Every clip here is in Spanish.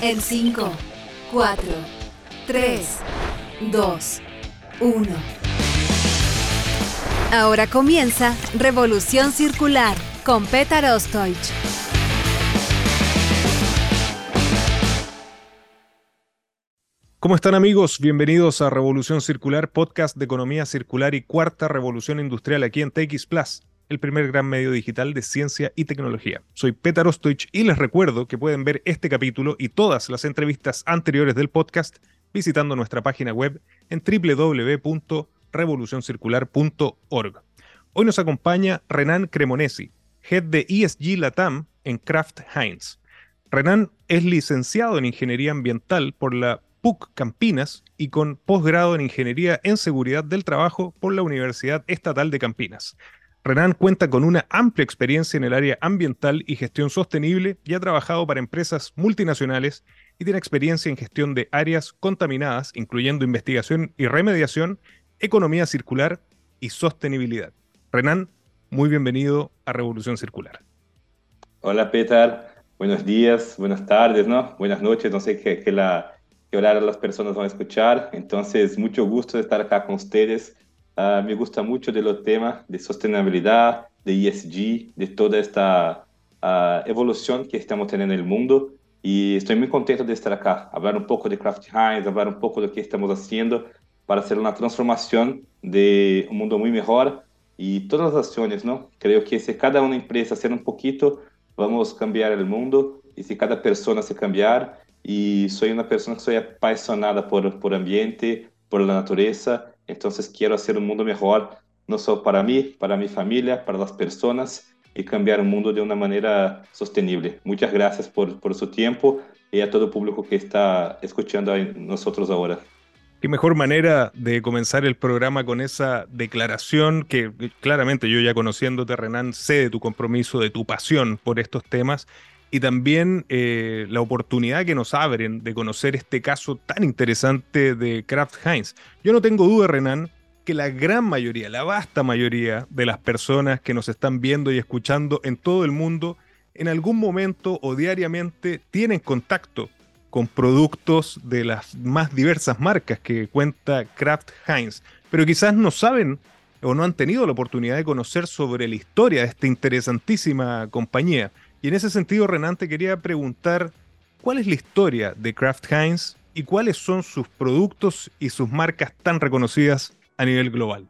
En 5, 4, 3, 2, 1. Ahora comienza Revolución Circular con Petar Ostoich. ¿Cómo están amigos? Bienvenidos a Revolución Circular, podcast de economía circular y cuarta revolución industrial aquí en TX Plus, el primer gran medio digital de ciencia y tecnología. Soy Petar Ostoich y les recuerdo que pueden ver este capítulo y todas las entrevistas anteriores del podcast visitando nuestra página web en www.revolucioncircular.org. Hoy nos acompaña Renan Cremonesi, head de ESG Latam en Kraft Heinz. Renan es licenciado en Ingeniería Ambiental por la PUC Campinas y con posgrado en Ingeniería en Seguridad del Trabajo por la Universidad Estatal de Campinas. Renan cuenta con una amplia experiencia en el área ambiental y gestión sostenible y ha trabajado para empresas multinacionales y tiene experiencia en gestión de áreas contaminadas, incluyendo investigación y remediación, economía circular y sostenibilidad. Renan, muy bienvenido a Revolución Circular. Hola Petar, buenos días, buenas tardes, ¿no? Buenas noches, no sé qué, qué las personas van a escuchar. Entonces, mucho gusto estar acá con ustedes. Uh, me gusta mucho de los temas de sostenibilidad, de ESG, de toda esta uh, evolución que estamos teniendo en el mundo. Y estoy muy contento de estar acá, hablar un poco de Kraft Heinz, hablar un poco de lo que estamos haciendo para hacer una transformación de un mundo muy mejor y todas las acciones, ¿no? Creo que si cada una empresa hacer un poquito, vamos a cambiar el mundo y si cada persona se cambiar, y soy una persona que soy apasionada por, por ambiente, por la naturaleza, entonces quiero hacer un mundo mejor, no solo para mí, para mi familia, para las personas y cambiar el mundo de una manera sostenible. Muchas gracias por, por su tiempo y a todo el público que está escuchando a nosotros ahora. Qué mejor manera de comenzar el programa con esa declaración que claramente yo ya conociéndote, Renan, sé de tu compromiso, de tu pasión por estos temas y también eh, la oportunidad que nos abren de conocer este caso tan interesante de Kraft Heinz. Yo no tengo duda, Renan, que la gran mayoría, la vasta mayoría de las personas que nos están viendo y escuchando en todo el mundo, en algún momento o diariamente tienen contacto con productos de las más diversas marcas que cuenta Kraft Heinz, pero quizás no saben o no han tenido la oportunidad de conocer sobre la historia de esta interesantísima compañía. Y en ese sentido, Renan, te quería preguntar, ¿cuál es la historia de Kraft Heinz y cuáles son sus productos y sus marcas tan reconocidas a nivel global?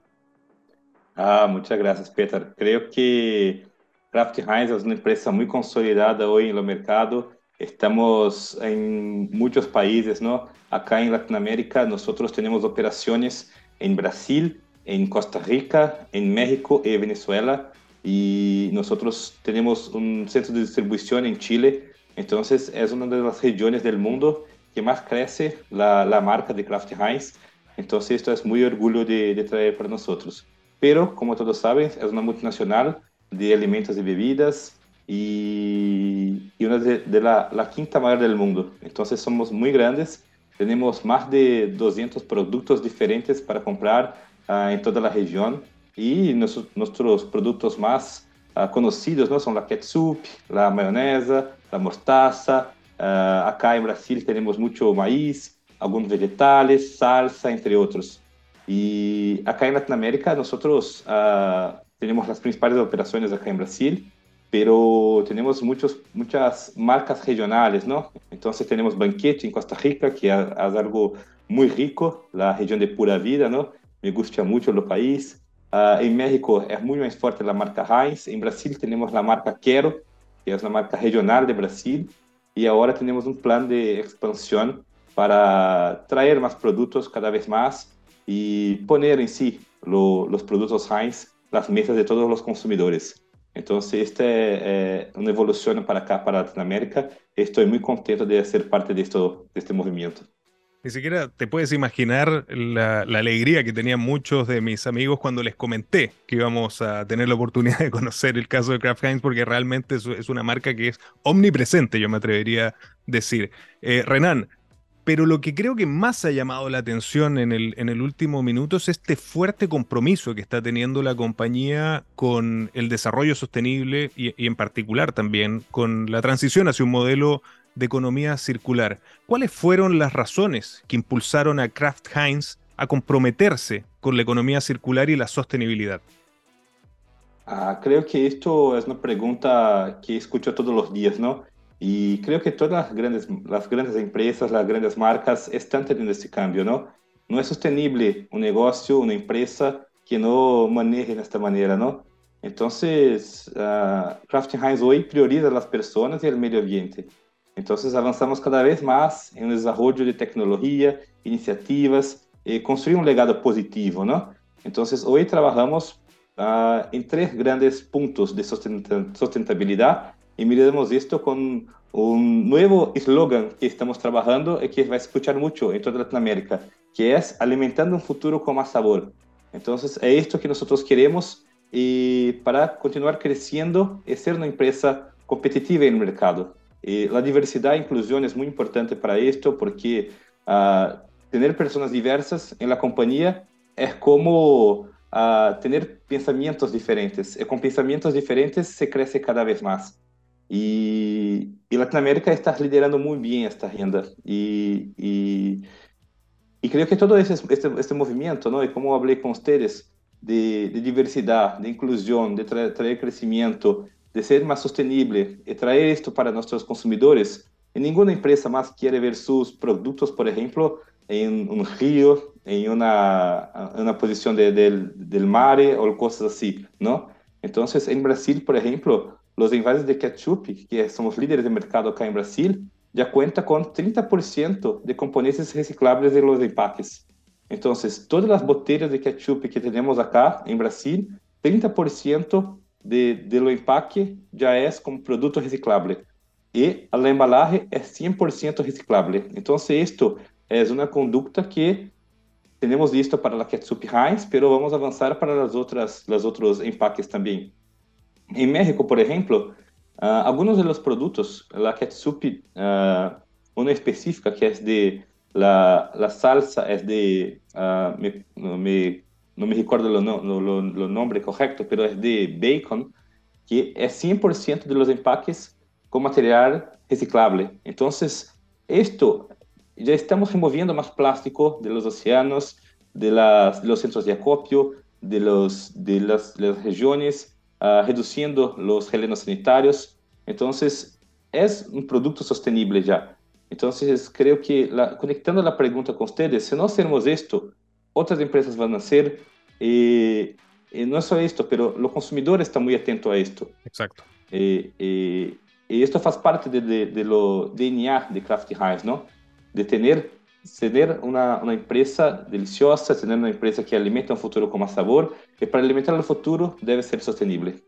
Ah, muchas gracias, Peter. Creo que Kraft Heinz es una empresa muy consolidada hoy en el mercado. Estamos en muchos países, ¿no? Acá en Latinoamérica nosotros tenemos operaciones en Brasil, en Costa Rica, en México y Venezuela y nosotros tenemos un centro de distribución en Chile, entonces es una de las regiones del mundo que más crece la, la marca de Kraft Heinz, entonces esto es muy orgullo de, de, traer para nosotros. Pero, como todos saben, es una multinacional de alimentos y bebidas y, y una de, de la, la, quinta mayor del mundo. Entonces somos muy grandes, tenemos más de 200 productos diferentes para comprar uh, en toda la región y nuestros, nuestros productos más uh, conocidos ¿no? son la ketchup, la mayonesa, la mostaza. Uh, acá en Brasil tenemos mucho maíz, algunos vegetales, salsa, entre otros. Y acá en Latinoamérica nosotros uh, tenemos las principales operaciones acá en Brasil pero tenemos muchos, muchas marcas regionales, ¿no? Entonces tenemos Banquete en Costa Rica, que es, algo muy rico, la región de pura vida, ¿no? Me gusta mucho el país. Uh, en México es muy más fuerte la marca Heinz. En Brasil tenemos la marca Quero, que es una marca regional de Brasil. Y ahora tenemos un plan de expansión para traer más productos cada vez más y poner en sí lo, los productos Heinz las mesas de todos los consumidores. Entonces, esta es eh, una evolución para acá, para Latinoamérica. Estoy muy contento de ser parte de, esto, de este movimiento. Ni siquiera te puedes imaginar la, alegría que tenían muchos de mis amigos cuando les comenté que íbamos a tener la oportunidad de conocer el caso de Kraft Heinz, porque realmente es, una marca que es omnipresente, yo me atrevería a decir. Eh, Renan, pero lo que creo que más ha llamado la atención en el, en el último minuto es este fuerte compromiso que está teniendo la compañía con el desarrollo sostenible y, en particular también con la transición hacia un modelo de economía circular. ¿Cuáles fueron las razones que impulsaron a Kraft Heinz a comprometerse con la economía circular y la sostenibilidad? Ah, creo que esto es una pregunta que escucho todos los días, ¿no? Y creo que todas las grandes, las grandes empresas, las grandes marcas están teniendo este cambio, ¿no? No es sostenible un negocio, una empresa que no maneje de esta manera, ¿no? Entonces, uh, Kraft Heinz hoy prioriza las personas y el medio ambiente. Entonces, avanzamos cada vez en el desarrollo de tecnología, iniciativas, y construir un legado positivo, ¿no? Entonces, hoy trabajamos uh, en tres grandes puntos de sustentabilidad y miramos esto con un nuevo eslogan que estamos trabajando y que va a escuchar mucho en toda Latinoamérica, que es alimentando un futuro con más sabor. Entonces, es esto que nosotros queremos y para continuar creciendo y ser una empresa competitiva en el mercado. Y la diversidad e inclusión es muy importante para esto porque uh, tener personas diversas en la compañía es como uh, tener pensamientos diferentes. Y con pensamientos diferentes se crece cada vez más. Y, y, Latinoamérica está liderando muy bien esta agenda. Y, y, y creo que todo este, este, movimiento, ¿no? y como hablé con ustedes, de, de diversidad, de inclusión, de tra traer crecimiento, de ser más sostenible y traer esto para nuestros consumidores. Y ninguna empresa más quiere ver sus productos, por ejemplo, en un río, en una, una posición de, del, del mar o cosas así, ¿no? Entonces, en Brasil, por ejemplo, los envases de ketchup, que somos líderes de mercado acá en Brasil, ya cuenta con 30% de componentes reciclables en los empaques. Entonces, todas las botellas de ketchup que tenemos acá en Brasil, 30% de, de empaque já é como produto reciclável e a embalagem é 100% reciclável. Então, isto é uma conduta que temos visto para a ketchup Heinz, pero vamos avançar para as outras, os outros empaques também. Em México, por exemplo, uh, ah, alguns dos produtos, a ketchup, uh, ah, uma específica que é de la, la salsa é de uh, me, me no, me, recuerdo lo, lo, lo, lo, nombre correcto, pero es de bacon, que es 100% de los empaques con material reciclable. Entonces, esto, ya estamos removiendo más plástico de los océanos, de, los centros de acopio, de, los, las, regiones, uh, reduciendo los relenos sanitarios. Entonces, es un producto sostenible ya. Entonces, creo que conectando la pregunta con ustedes, si no hacemos esto, otras empresas van a hacer. Eh, eh, no es solo esto, pero los consumidores están muy atentos a esto. Exacto. Eh, y esto hace parte de, de, de, lo DNA de Kraft Heinz, ¿no? De tener tener una, una, empresa deliciosa, tener una empresa que alimenta un futuro con más sabor, y para alimentar el futuro debe ser sostenible.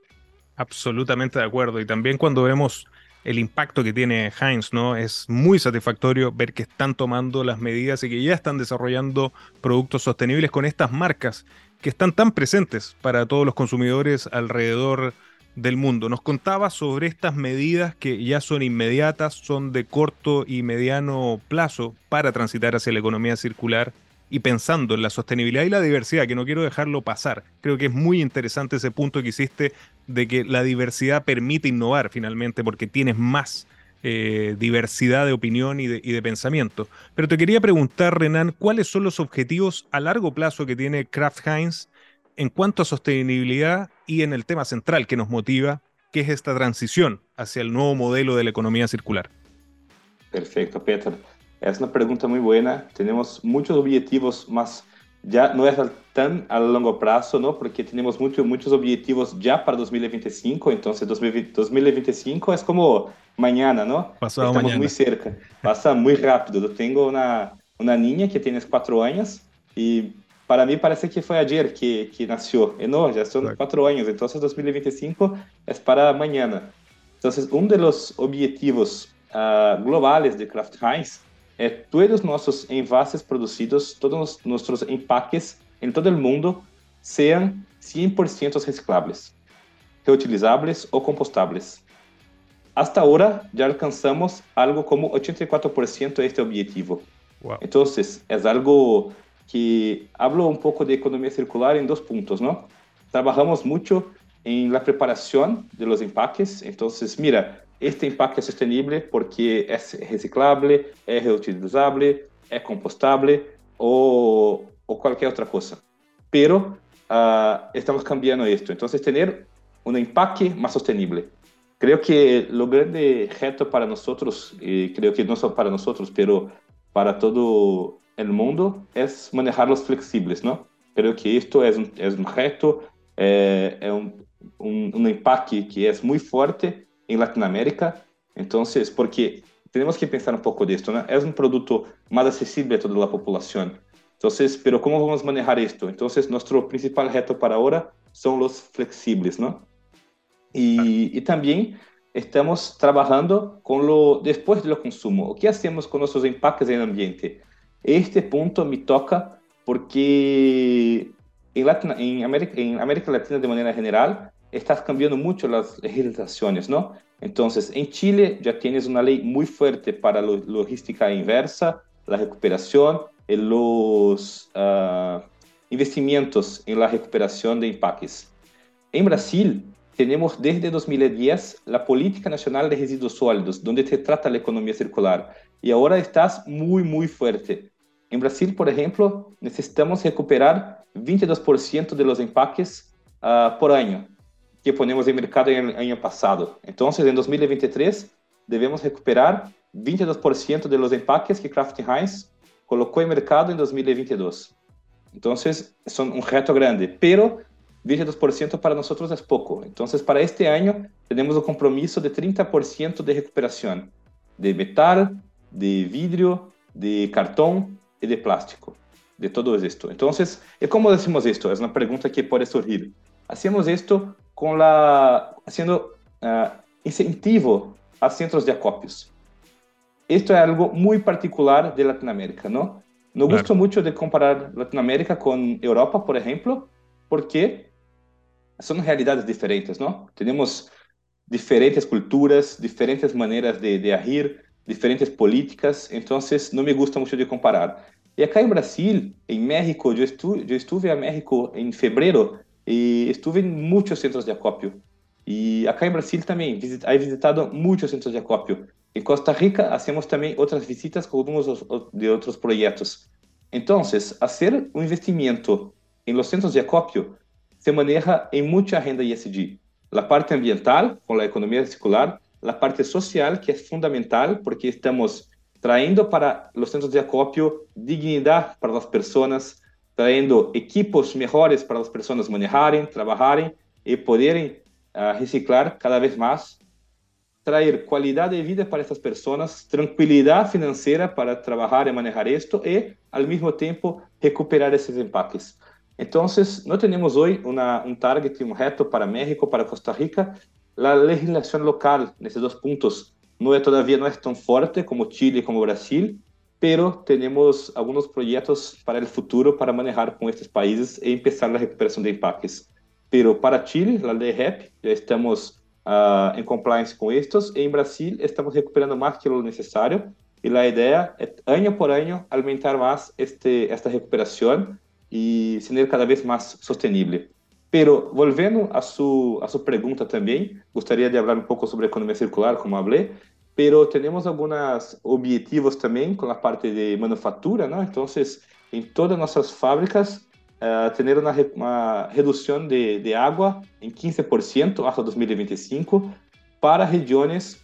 Absolutamente de acuerdo. Y también cuando vemos el impacto que tiene Heinz, ¿no? Es muy satisfactorio ver que están tomando las medidas y que ya están desarrollando productos sostenibles con estas marcas que están tan presentes para todos los consumidores alrededor del mundo. Nos contaba sobre estas medidas que ya son inmediatas, son de corto y mediano plazo para transitar hacia la economía circular y pensando en la sostenibilidad y la diversidad, que no quiero dejarlo pasar. Creo que es muy interesante ese punto que hiciste de que la diversidad permite innovar finalmente porque tienes más eh, diversidad de opinión y de, y de, pensamiento. Pero te quería preguntar, Renan, ¿cuáles son los objetivos a largo plazo que tiene Kraft Heinz en cuanto a sostenibilidad y en el tema central que nos motiva, qué es esta transición hacia el nuevo modelo de la economía circular. Perfecto, Peter. Es una pregunta muy buena. Tenemos muchos objetivos más, ya no es tan a largo plazo, ¿no? Porque tenemos mucho, muchos objetivos ya para 2025, entonces 2025 es como mañana, ¿no? Pasado Estamos mañana. muy cerca, pasa muy rápido. Yo tengo una, una niña que tiene cuatro años y para mí parece que fue ayer que, que nació. Y no, ya son Exacto. cuatro años, entonces 2025 es para mañana. Entonces, uno de los objetivos globales de Kraft Heinz é, todos nossos envases produzidos, todos os nossos empaques em todo o mundo sejam 100% recicláveis, reutilizáveis ou compostáveis. Hasta agora, já alcançamos algo como 84% deste objetivo. Então, é algo que hablo um pouco de economia circular em dois pontos, não? Trabalhamos muito em la preparação de los empaques. Então, mira, este empaque es sostenible porque es reciclable, es reutilizable, es compostable o, cualquier otra cosa. Pero ah, estamos cambiando esto. Entonces, tener un empaque más sostenible. Creo que lo grande reto para nosotros, y creo que no solo para nosotros, pero para todo el mundo, es manejarlos flexibles, ¿no? Creo que esto es un, reto, eh, es un, un empaque que es muy fuerte en Latinoamérica. Entonces, porque tenemos que pensar un poco de esto, ¿no? Es un producto más accesible a toda la población. Entonces, pero ¿cómo vamos a manejar esto? Entonces, nuestro principal reto para ahora son los flexibles, ¿no? Y, y también estamos trabajando con lo después de lo consumo. ¿Qué hacemos con nuestros empaques en el ambiente? Este punto me toca porque en, Latina, América, América Latina de manera general estás cambiando mucho las legislaciones, ¿no? Entonces, en Chile ya tienes una ley muy fuerte para la logística inversa, la recuperación y los uh, investimentos en la recuperación de empaques. En Brasil, tenemos desde 2010 la Política Nacional de Residuos Sólidos, donde se trata la economía circular. Y ahora estás muy, muy fuerte. En Brasil, por ejemplo, necesitamos recuperar 22% de los empaques uh, por año que ponemos en mercado en el año pasado. Entonces, en 2023, debemos recuperar 22% de los empaques que Kraft Heinz colocó en mercado en 2022. Entonces, son un reto grande, pero 22% para nosotros es poco. Entonces, para este año, tenemos un compromiso de 30% de recuperación de metal, de vidrio, de cartón y de plástico, de todo esto. Entonces, ¿cómo decimos esto? Es una pregunta que puede surgir. Hacemos esto con la, haciendo uh, incentivo a centros de acopios. Esto es algo muy particular de Latinoamérica, ¿no? No claro. gusto mucho de comparar Latinoamérica con Europa, por ejemplo, porque son realidades diferentes, ¿no? Tenemos diferentes culturas, diferentes maneras de, de agir, diferentes políticas, entonces no me gusta mucho de comparar. Y acá en Brasil, en México, yo, estu yo estuve a México en febrero y estuve en muchos centros de acopio. Y acá en Brasil también visit he visitado muchos centros de acopio. En Costa Rica hacemos también otras visitas con algunos de otros proyectos. Entonces, hacer un investimiento en los centros de acopio se maneja en mucha agenda ESG. La parte ambiental, con la economía circular, la parte social, que es fundamental porque estamos trayendo para los centros de acopio dignidad para las personas, trayendo equipos mejores para las personas manejarem, trabajarem y poderem uh, reciclar cada vez más, traer calidad de vida para estas personas, tranquilidad financiera para trabajar y manejar esto y al mismo tiempo recuperar esos empaques. Entonces, no tenemos hoy una, un target, un reto para México, para Costa Rica. La legislación local en esos dos puntos no es, todavía no es tan fuerte como Chile, como Brasil, pero tenemos algunos proyectos para el futuro para manejar con estos países e empezar la recuperación de empaques. Pero para Chile, la ley REP, ya estamos uh, en compliance con estos, y en Brasil estamos recuperando más que lo necesario, y la idea es año por año aumentar más este, esta recuperación y ser cada vez más sostenible. Pero volviendo a su, a su pregunta también, gustaría de hablar un poco sobre economía circular, como hablé, pero temos alguns objetivos também com a parte de manufatura. Então, em todas nossas fábricas, uh, uma, redução de, de água em 15% até 2025 para regiões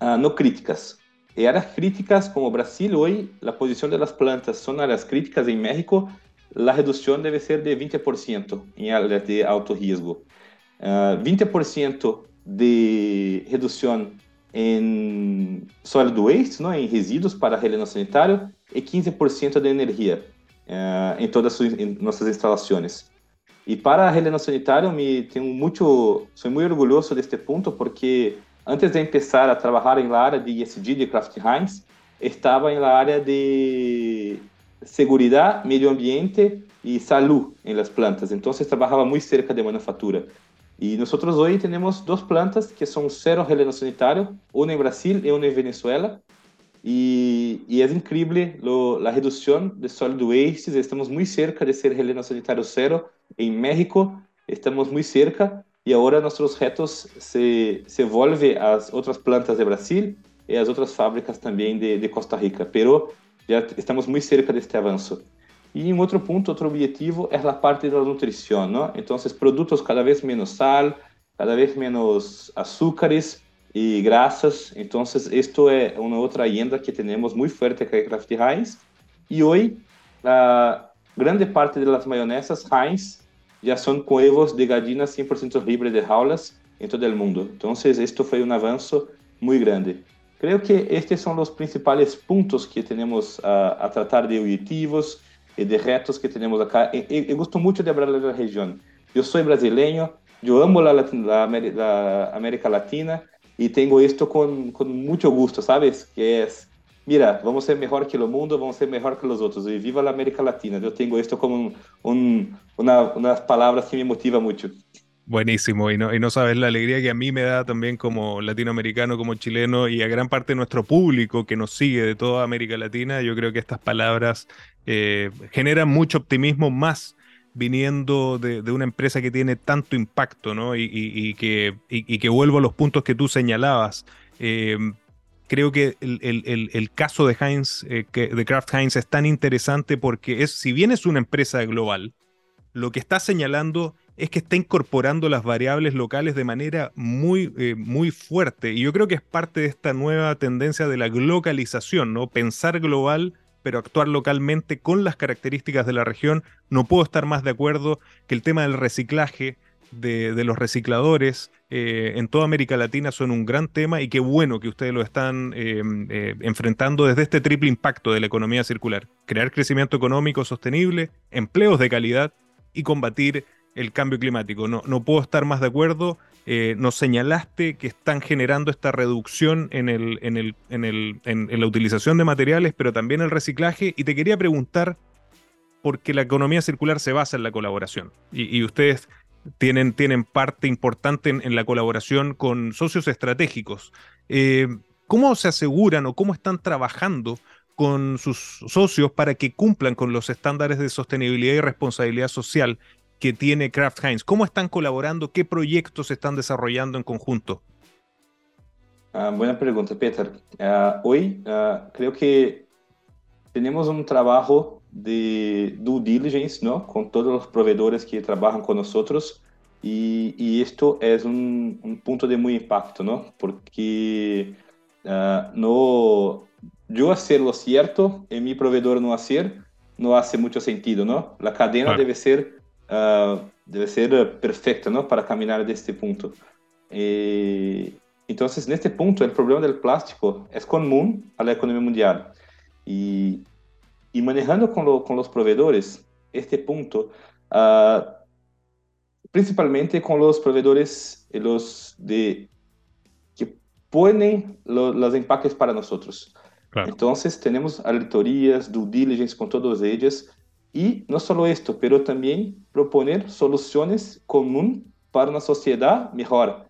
uh, eh, não críticas. E áreas críticas, como o Brasil hoje, a posição das plantas são áreas críticas em México, a redução deve ser de 20% em áreas de alto risco. Uh, 20% de redução em solid waste, não, em resíduos para relleno sanitário, e 15% de energia uh, em todas as em nossas instalações. E para relleno sanitário, me tenho muito, sou muito orgulhoso deste ponto, porque antes de começar a trabalhar em la área de ESG de Kraft Heinz, estava em la área de segurança, meio ambiente e saúde em las plantas. Então, trabalhava muito cerca de manufatura. E nós hoje temos duas plantas que são zero relleno sanitário, uma em Brasil e uma em Venezuela. E, e é incrível a redução de sólido wastes. Estamos muito cerca de ser relleno sanitário zero em México. Estamos muito cerca. E agora nossos retos se, se volve às outras plantas de Brasil e às outras fábricas também de, de Costa Rica. Pero já estamos muito cerca deste avanço. Y un otro punto, otro objetivo é es la parte de la nutrición, ¿no? Entonces, productos cada vez menos sal, cada vez menos azúcares y grasas. Entonces, esto es é una otra agenda que tenemos muy fuerte acá en Kraft Heinz. Y hoy, la grande parte de las mayonesas Heinz ya son con huevos de gallinas 100% livres de jaulas en todo el mundo. Entonces, esto fue un avance muy grande. Creo que estos son los principales puntos que tenemos a, a tratar de objetivos, e de retos que temos acá. Eu gosto muito de falar da região. Eu sou brasileiro, eu amo a, América Latina e tenho isto com, com muito gosto, sabes? Que é, mira, vamos ser melhor que o mundo, vamos ser melhor que os outros e viva a América Latina. Eu tenho isto como um, uma, umas palavras que me motiva muito. Buenísimo, y no, y no sabes la alegría que a mí me da también como latinoamericano, como chileno y a gran parte de nuestro público que nos sigue de toda América Latina. Yo creo que estas palabras eh, generan mucho optimismo más viniendo de, una empresa que tiene tanto impacto, ¿no? Y, que, que, vuelvo a los puntos que tú señalabas. Eh, creo que el, caso de Heinz, eh, de Kraft Heinz es tan interesante porque es, si bien es una empresa global, lo que está señalando es que está incorporando las variables locales de manera muy, muy fuerte. Y yo creo que es parte de esta nueva tendencia de la globalización, ¿no? Pensar global, pero actuar localmente con las características de la región. No puedo estar más de acuerdo que el tema del reciclaje, de, los recicladores eh, en toda América Latina son un gran tema y qué bueno que ustedes lo están em, eh, enfrentando desde este triple impacto de la economía circular. Crear crecimiento económico sostenible, empleos de calidad y combatir el cambio climático. No, no puedo estar más de acuerdo. Eh, nos señalaste que están generando esta reducción en, el, en, el, en, el, en, la utilización de materiales, pero también el reciclaje. Y te quería preguntar, porque la economía circular se basa en la colaboración. Y, ustedes tienen, tienen parte importante en, la colaboración con socios estratégicos. Eh, ¿Cómo se aseguran o cómo están trabajando con sus socios para que cumplan con los estándares de sostenibilidad y responsabilidad social que tiene Kraft Heinz? ¿Cómo están colaborando? ¿Qué proyectos están desarrollando en conjunto? Uh, buena pregunta, Peter. Uh, hoy uh, creo que tenemos un trabajo de due diligence ¿no? con todos los proveedores que trabajan con nosotros y, y esto es un, un, punto de muy impacto, ¿no? porque no, yo hacer lo cierto y mi proveedor no hacer no hace mucho sentido, ¿no? La cadena claro. debe ser uh, deve ser perfeita não? Para caminhar deste ponto. Então assim, neste ponto o problema do plástico é comum à economia mundial. E manejando com, lo, os provedores este ponto uh, principalmente com os provedores los de que ponem os empaques para nós outros. Claro. então temos auditorias due diligence com todos eles y no solo esto, pero también proponer soluciones comunes para una sociedad mejor.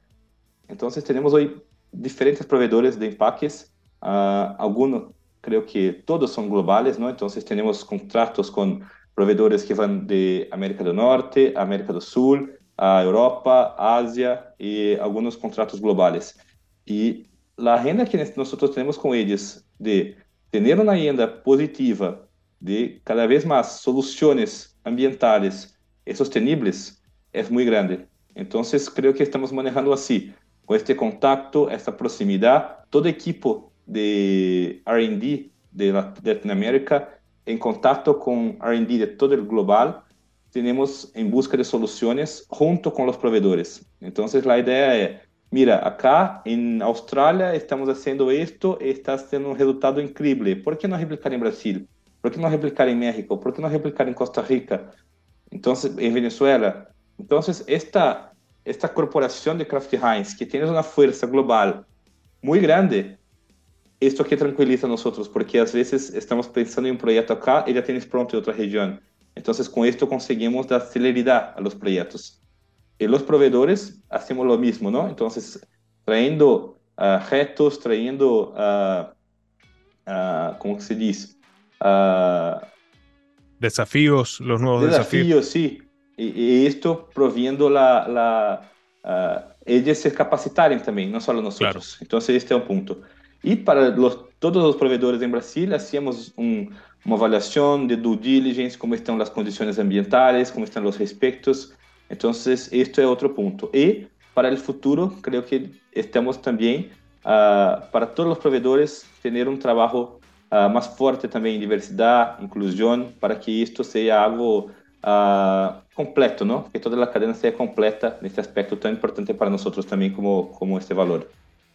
Entonces tenemos hoy diferentes proveedores de empaques, uh, creo que todos son globales, ¿no? Entonces tenemos contratos con proveedores que van de América del Norte, América del Sur, a Europa, Asia y algunos contratos globales. Y la agenda que nosotros tenemos con ellos de tener una agenda positiva de cada vez mais soluções ambientales y sostenibles es muy grande. Entonces, creo que estamos manejando así, con este contacto, esta proximidad, todo equipo de R&D de Latinoamérica en contacto con R&D de todo el global, tenemos en busca de soluciones junto con los proveedores. Entonces, la idea es, mira, acá en Australia estamos haciendo esto, está teniendo un resultado increíble. ¿Por qué no replicar en Brasil? ¿Por qué no replicar en México? ¿Por qué no replicar en Costa Rica? Entonces, en Venezuela. Entonces, esta, esta corporación de Kraft Heinz, que tiene una fuerza global muy grande, esto que tranquiliza a nosotros, porque a veces estamos pensando en un proyecto acá y ya tienes pronto en otra región. Entonces, con esto conseguimos dar celeridad a los proyectos. Y los proveedores hacemos lo mismo, ¿no? Entonces, uh, retos, trayendo, uh, uh, ¿cómo se dice? Desafíos, los nuevos desafíos. Desafíos, sí. Y, y, esto proviendo la... la ellos se capacitaren también, no solo nosotros. Claro. Entonces, este es un punto. Y para los, todos los proveedores en Brasil, hacíamos un, una avaliación de due diligence, cómo están las condiciones ambientales, cómo están los respectos. Entonces, esto es otro punto. Y para el futuro, creo que estamos también, uh, para todos los proveedores, tener un trabajo uh, más fuerte también en diversidad, inclusión, para que esto sea algo uh, completo, ¿no? Que toda la cadena sea completa en este aspecto tan importante para nosotros también como, como este valor.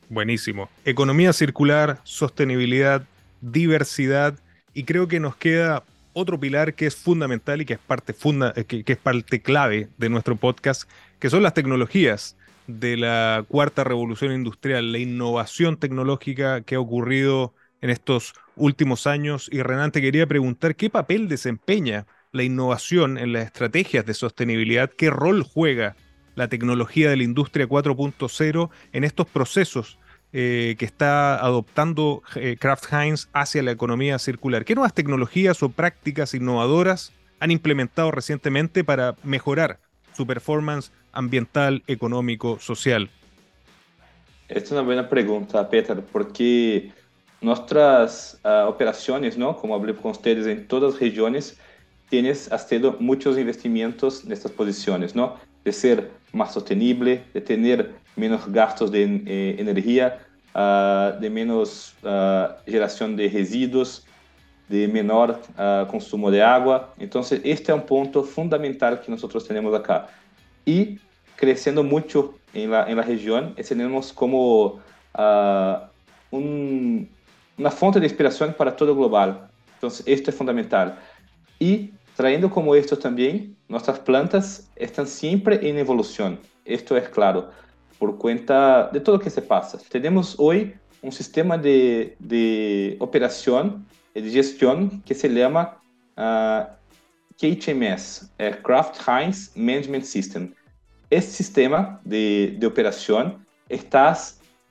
Buenísimo. Economía circular, sostenibilidad, diversidad y creo que nos queda otro pilar que es fundamental y que es parte, funda eh, que, que es parte clave de nuestro podcast, que son las tecnologías de la cuarta revolución industrial, la innovación tecnológica que ha ocurrido en estos últimos años. Y Renan, te quería preguntar qué papel desempeña la innovación en las estrategias de sostenibilidad, qué rol juega la tecnología de la industria 4.0 en estos procesos eh, que está adoptando eh, Kraft Heinz hacia la economía circular. ¿Qué nuevas tecnologías o prácticas innovadoras han implementado recientemente para mejorar su performance ambiental, económico, social? Esta es una buena pregunta, Peter, porque nuestras uh, operaciones, ¿no? como hablé con ustedes, en todas las regiones, tienes haciendo muchos investimentos en estas posiciones, ¿no? de ser más sostenible, de tener menos gastos de eh, uh, de menos uh, generación de residuos, de menor uh, consumo de agua. Entonces, este es un punto fundamental que nosotros tenemos acá. Y creciendo mucho en la, la región, tenemos como un, una fuente de inspiración para todo global. Entonces, esto es fundamental. Y trayendo como esto también, nuestras plantas están siempre en evolución. Esto es claro por cuenta de todo lo que se pasa. Tenemos hoy un sistema de, de operación y de gestión que se llama uh, ah, KHMS, eh, Kraft Heinz Management System. Este sistema de, de operación está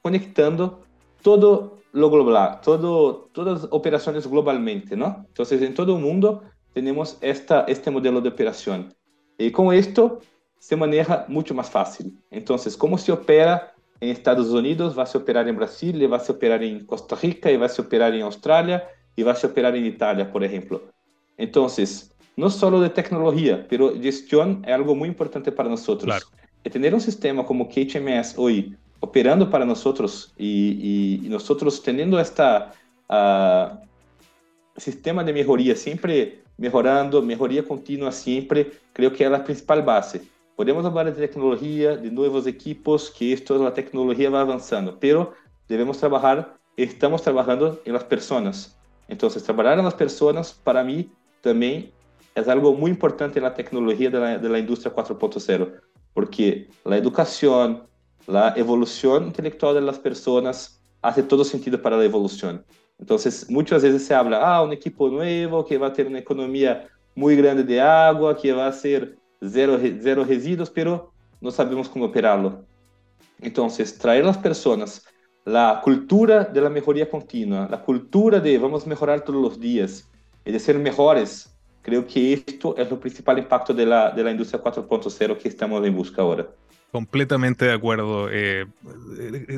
conectando todo lo global, todo, todas operaciones globalmente, ¿no? Entonces, en todo el mundo tenemos esta, este modelo de operación. Y con esto se maneja mucho más fácil. Entonces, ¿cómo se opera en Estados Unidos? Va a se operar en Brasil, va a se operar en Costa Rica, y va a se operar en Australia, y va a se operar en Italia, por ejemplo. Entonces, no solo de tecnología, pero gestión es algo muy importante para nosotros. Claro. Y tener un sistema como KHMS hoy operando para nosotros y, y, y nosotros teniendo esta uh, sistema de mejoría siempre mejorando, mejoría continua siempre, creo que es la principal base. Podemos hablar de tecnología, de nuevos equipos, que esto, la tecnología va avanzando, pero debemos trabajar, estamos trabajando en las personas. Entonces, trabajar en las personas, para mí, también es algo muy importante de la, de la industria 4.0, porque la educación, la evolución intelectual de las personas hace todo sentido para la evolución. Entonces, muchas veces se habla, ah, un equipo nuevo que va a tener una economía muy grande de agua, que va a ser zero, zero residuos, pero no sabemos cómo operarlo. Entonces, traer a las personas la cultura de la mejoría continua, la cultura de vamos a mejorar todos los días y de ser mejores, creo que esto es el principal impacto de la, de la industria 4.0 que estamos en busca ahora. Completamente de acuerdo. Eh,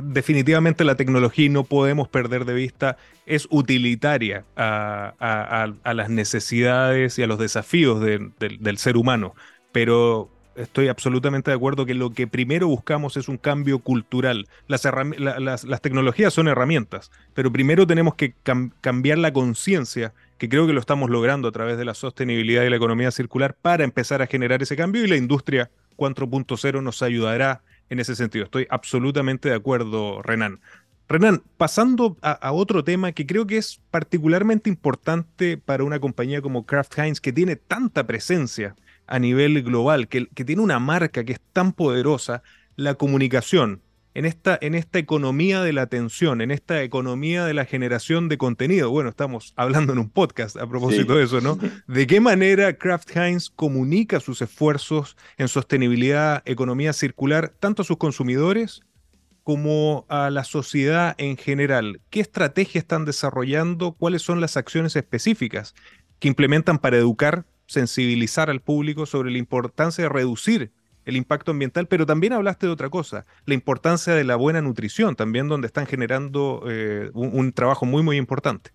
definitivamente la tecnología, no podemos perder de vista, es utilitaria a, las necesidades y a los desafíos del ser humano. Pero estoy absolutamente de acuerdo que lo que primero buscamos es un cambio cultural. Las, tecnologías son herramientas, pero primero tenemos que cambiar la conciencia, que creo que lo estamos logrando a través de la sostenibilidad y la economía circular para empezar a generar ese cambio y la industria 4.0 nos ayudará en ese sentido. Estoy absolutamente de acuerdo, Renan. Renan, pasando a, otro tema que creo que es particularmente importante para una compañía como Kraft Heinz que tiene tanta presencia a nivel global, que, que tiene una marca que es tan poderosa, la comunicación en esta, en esta economía de la atención, en esta economía de la generación de contenido. Bueno, estamos hablando en un podcast a propósito de eso, ¿no? ¿De qué manera Kraft Heinz comunica sus esfuerzos en sostenibilidad, economía circular, tanto a sus consumidores como a la sociedad en general? ¿Qué estrategia están desarrollando? ¿Cuáles son las acciones específicas que implementan para educar, sensibilizar al público sobre la importancia de reducir el impacto ambiental, pero también hablaste de otra cosa, la importancia de la buena nutrición, también donde están generando eh, un, trabajo muy, muy importante.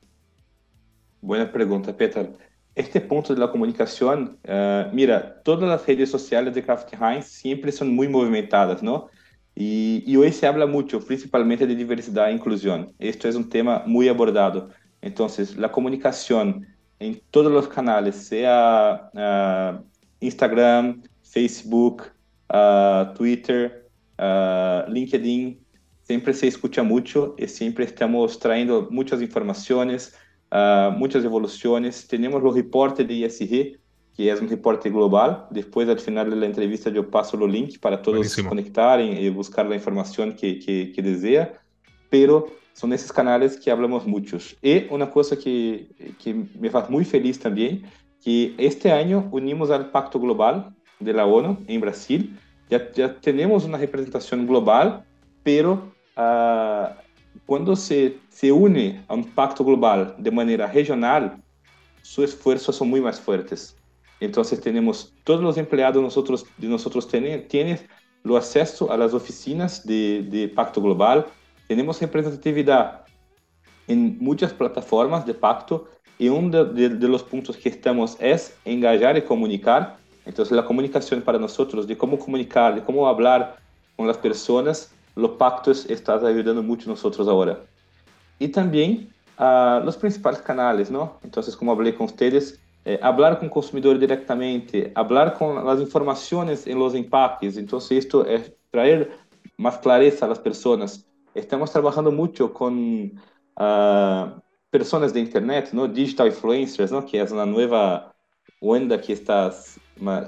Buena pregunta, Peter. Este punto de la comunicación, eh, mira, todas las redes sociales de Kraft Heinz siempre son muy movimentadas, ¿no? Y, y, hoy se habla mucho, principalmente de diversidad e inclusión. Esto es un tema muy abordado. Entonces, la comunicación en todos los canales, sea uh, Instagram, Facebook, uh, Twitter, uh, LinkedIn, siempre se escucha mucho y siempre estamos trayendo muchas informaciones, uh, muchas evoluciones. Tenemos los reportes de ISG, que es un reporte global. Después, al final de la entrevista, yo paso los links para todos Buenísimo. conectarem y buscar la información que, que, que desea. Pero son esos canales que hablamos muchos. Y una cosa que, que me hace muy feliz también, que este año unimos al Pacto Global de la ONU en Brasil, ya, ya tenemos una representación global, pero uh, cuando se, se une a un pacto global de manera regional, sus esfuerzos son muy más fuertes. Entonces tenemos todos los empleados nosotros, de nosotros tienen, tienen el acceso a las oficinas de, de Pacto Global, tenemos representatividad en muchas plataformas de pacto y uno de, los puntos que estamos es engajar y comunicar entonces la comunicación para nosotros, de cómo comunicar, de cómo hablar con las personas, los pactos están ayudando mucho nosotros ahora. Y también uh, los principales canales, ¿no? Entonces, como hablé con ustedes, eh, hablar con el consumidor directamente, hablar con las informaciones en los empaques. Entonces, esto es traer más clareza a las personas. Estamos trabajando mucho con uh, personas de Internet, ¿no? Digital influencers, ¿no? Que es una nueva onda que estás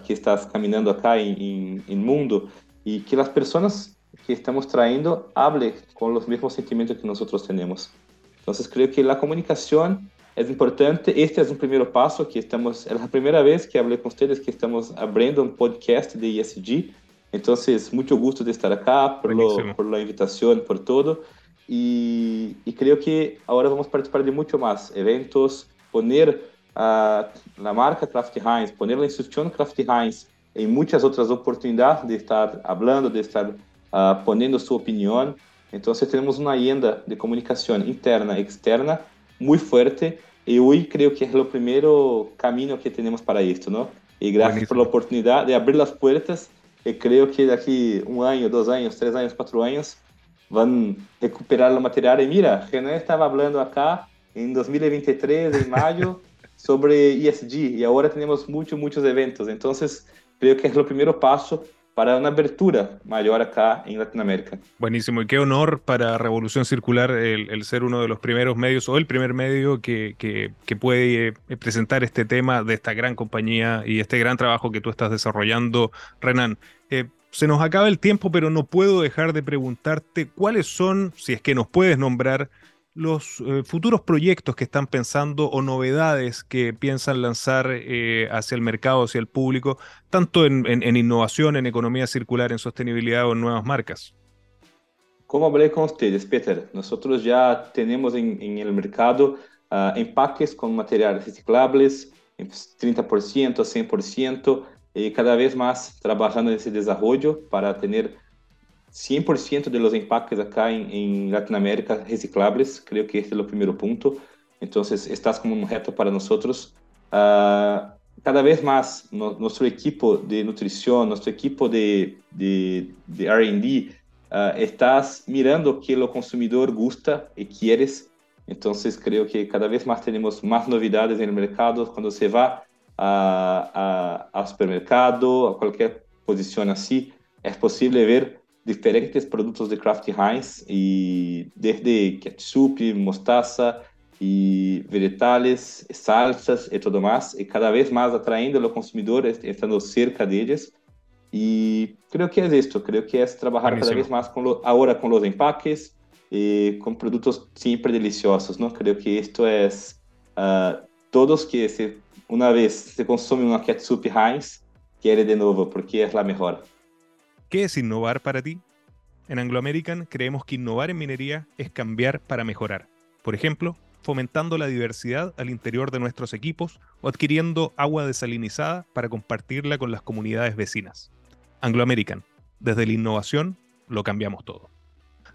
que estás caminando acá en, el mundo y que las personas que estamos trayendo hable con los mismos sentimientos que nosotros tenemos. Entonces creo que la comunicación es importante. Este es un primer paso que estamos, es la primera vez que hablé con ustedes que estamos abriendo un podcast de ESG. Entonces, mucho gusto de estar acá, por, lo, por la invitación, por todo. Y, y creo que ahora vamos a participar de mucho más eventos, poner a la marca Kraft Heinz, poner la institución Kraft Heinz en muchas otras oportunidades de estar hablando, de estar uh, poniendo su opinión. Entonces tenemos una agenda de comunicación interna e externa muy fuerte y hoy creo que es lo primero camino que tenemos para esto, ¿no? Y gracias Buenísimo. por la oportunidad de abrir las puertas y creo que de aquí un año, dos años, tres años, cuatro años van a recuperar el material. Y mira, Renan estaba hablando acá en 2023, en mayo, sobre ESG y ahora tenemos muchos, muchos eventos. Entonces, creo que es el primer paso para una abertura mayor acá en Latinoamérica. Buenísimo, y qué honor para Revolución Circular el, ser uno de los primeros medios o el primer medio que, que, que, puede eh, presentar este tema de esta gran compañía y este gran trabajo que tú estás desarrollando, Renan. Eh, se nos acaba el tiempo, pero no puedo dejar de preguntarte cuáles son, si es que nos puedes nombrar, los eh, futuros proyectos que están pensando o novedades que piensan lanzar eh, hacia el mercado, hacia el público, tanto en, innovación, en economía circular, en sostenibilidad o en nuevas marcas? Como hablé con ustedes, Peter, nosotros ya tenemos en, el mercado uh, empaques con materiales reciclables, 30%, 100%, y cada vez más trabajando en ese desarrollo para tener 100% de los empaques acá en, en, Latinoamérica reciclables. Creo que este es el primer punto. Entonces, estás como un reto para nosotros. Uh, cada vez más no, nuestro equipo de nutrición, nuestro equipo de, de, de R&D, uh, estás mirando que el consumidor gusta y quieres. Entonces, creo que cada vez más tenemos más novedades en el mercado. Cuando se va a, a, al supermercado, a cualquier posición así, es posible ver diferentes produtos de Kraft Heinz, e desde ketchup, mostaza e vegetais salsas e todo mais e cada vez mais atraindo o consumidor, estando cerca deles. E creio que é isto, creio que é trabalhar Bem, cada sim. vez mais com, agora com os empaques e com produtos sempre deliciosos, não? Creio que isto é uh, todos que se, uma vez se consome uma ketchup Heinz, querem de novo, porque é a melhor. ¿Qué es innovar para ti? En Anglo American creemos que innovar en minería es cambiar para mejorar. Por ejemplo, fomentando la diversidad al interior de nuestros equipos o adquiriendo agua desalinizada para compartirla con las comunidades vecinas. Anglo American, desde la innovación lo cambiamos todo.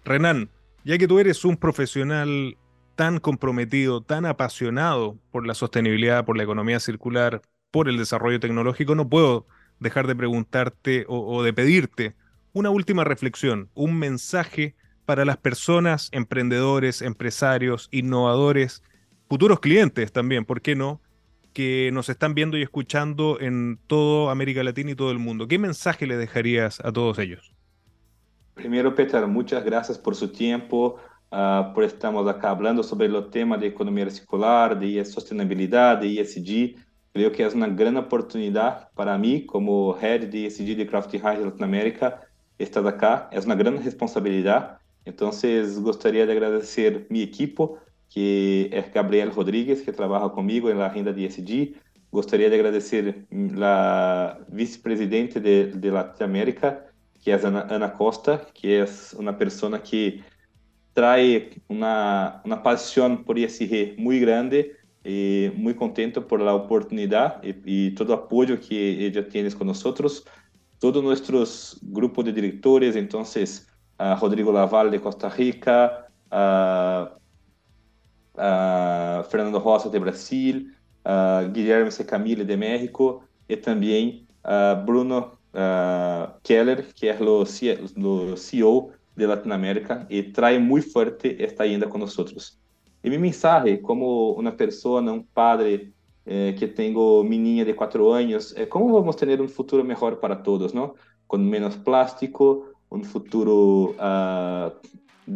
Renan, ya que tú eres un profesional tan comprometido, tan apasionado por la sostenibilidad, por la economía circular, por el desarrollo tecnológico, no puedo dejar de preguntarte o, de pedirte una última reflexión, un mensaje para las personas, emprendedores, empresarios, innovadores, futuros clientes también, ¿por qué no? que nos están viendo y escuchando en toda América Latina y todo el mundo. ¿Qué mensaje le dejarías a todos ellos? Primero, Peter, muchas gracias por su tiempo, uh, por estamos acá hablando sobre el tema de economía circular, de sostenibilidad, de ESG. creio que é uma grande oportunidade para mim, como head de SD de Craft High Latinoamérica, estar aqui É uma grande responsabilidade. Então, gostaria de agradecer minha equipe, que é Gabriel Rodrigues, que trabalha comigo na Renda de SD. Gostaria de agradecer a vice-presidente de, de Latinoamérica, que é Ana, Ana Costa, que é uma pessoa que traz uma, uma paixão por ISG muito grande y muy contento por la oportunidad y, y todo el apoyo que ella tiene con nosotros. Todos nuestros grupos de directores, entonces, uh, Rodrigo Laval de Costa Rica, Fernando Rosa de Brasil, Guilherme Secamille de México e também Bruno Keller, que é o CEO de Latinoamérica e traz muito forte esta ainda com nós. E minha mensagem, como uma pessoa, um padre eh, que tenho menina de quatro anos, é como vamos ter um futuro melhor para todos, não? Com menos plástico, um futuro. Uh,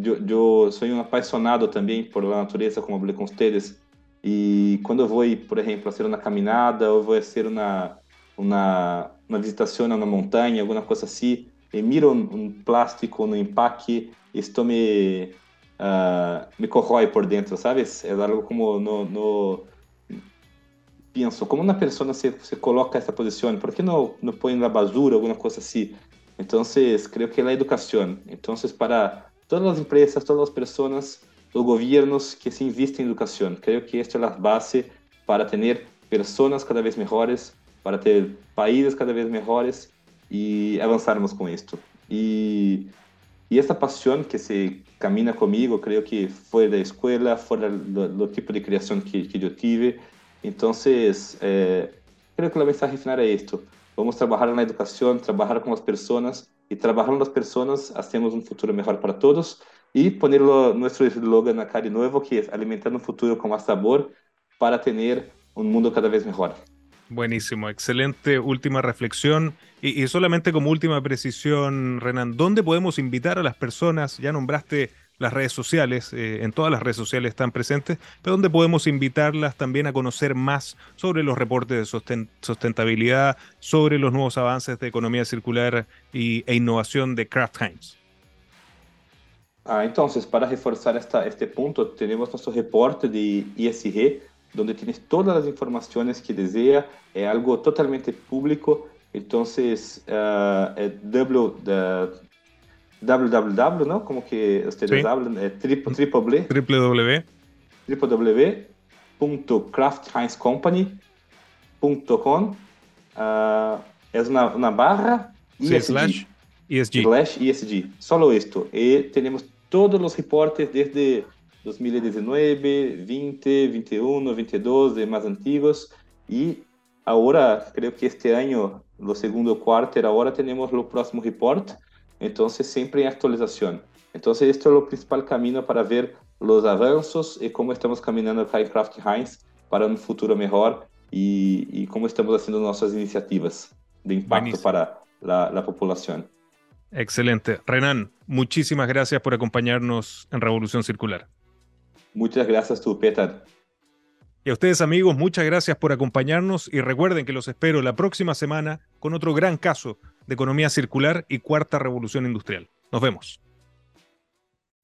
eu, eu sou um apaixonado também por la natureza, como falei com vocês. E quando eu vou, por exemplo, fazer uma caminhada, ou vou fazer uma, uma, uma visitação na montanha, alguma coisa assim, e miro um, um plástico no empaque, isto me, uh, me corrói por dentro, ¿sabes? É algo como no, no como uma pessoa se, se coloca essa posição. ¿Por que no, no põe na basura, alguma coisa assim. Então Entonces, creio que é la Então entonces para todas as empresas, todas as pessoas, os governos que se investem em educação, creio que esta é a base para ter pessoas cada vez melhores, para ter países cada vez melhores e avançarmos com isto. E e essa paixão que se camina comigo, creio que foi da escola, fora do, tipo de criação que, que eu tive. Então, eh, creio que a mensagem final é isto Vamos trabajar en la educación, trabajar con las personas y trabajar con las un futuro mejor para todos y ponerlo nuestro eslogan acá de nuevo que es alimentar un futuro con más sabor para tener un mundo cada vez mejor. Buenísimo, excelente última reflexión. Y, solamente como última precisión, Renan, ¿dónde podemos invitar a las personas? Ya nombraste las redes sociales, eh, en todas las redes sociales están presentes, pero donde podemos invitarlas también a conocer más sobre los reportes de sustentabilidad, sobre los nuevos avances de economía circular y, e innovación de Kraft Heinz. Ah, entonces, para reforzar este punto, tenemos nuestro reporte de ISG, donde tienes todas las informaciones que desea, es algo totalmente público, entonces, uh, es w, www, ¿no? Como que ustedes sí. hablan, eh, triple, triple, www. www.craftheinzcompany.com uh, es una, una barra Sí, ESG. slash ESG. Slash ESG. Solo esto. Y tenemos todos los reportes desde 2019, 20, 21, 22, de más antiguos. Y ahora, creo que este año, lo segundo quarter, ahora tenemos lo próximo report. Entonces, siempre en actualización. Entonces, esto es lo principal camino para ver los avances y cómo estamos caminando acá en Kraft Heinz para un futuro mejor y, y cómo estamos haciendo nuestras iniciativas de impacto Buenísimo. para la, la población. Excelente. Renan, muchísimas gracias por acompañarnos en Revolución Circular. Muchas gracias tú, Peter. Y a ustedes amigos, muchas gracias por acompañarnos y recuerden que los espero la próxima semana con otro gran caso de economía circular y cuarta revolución industrial. Nos vemos.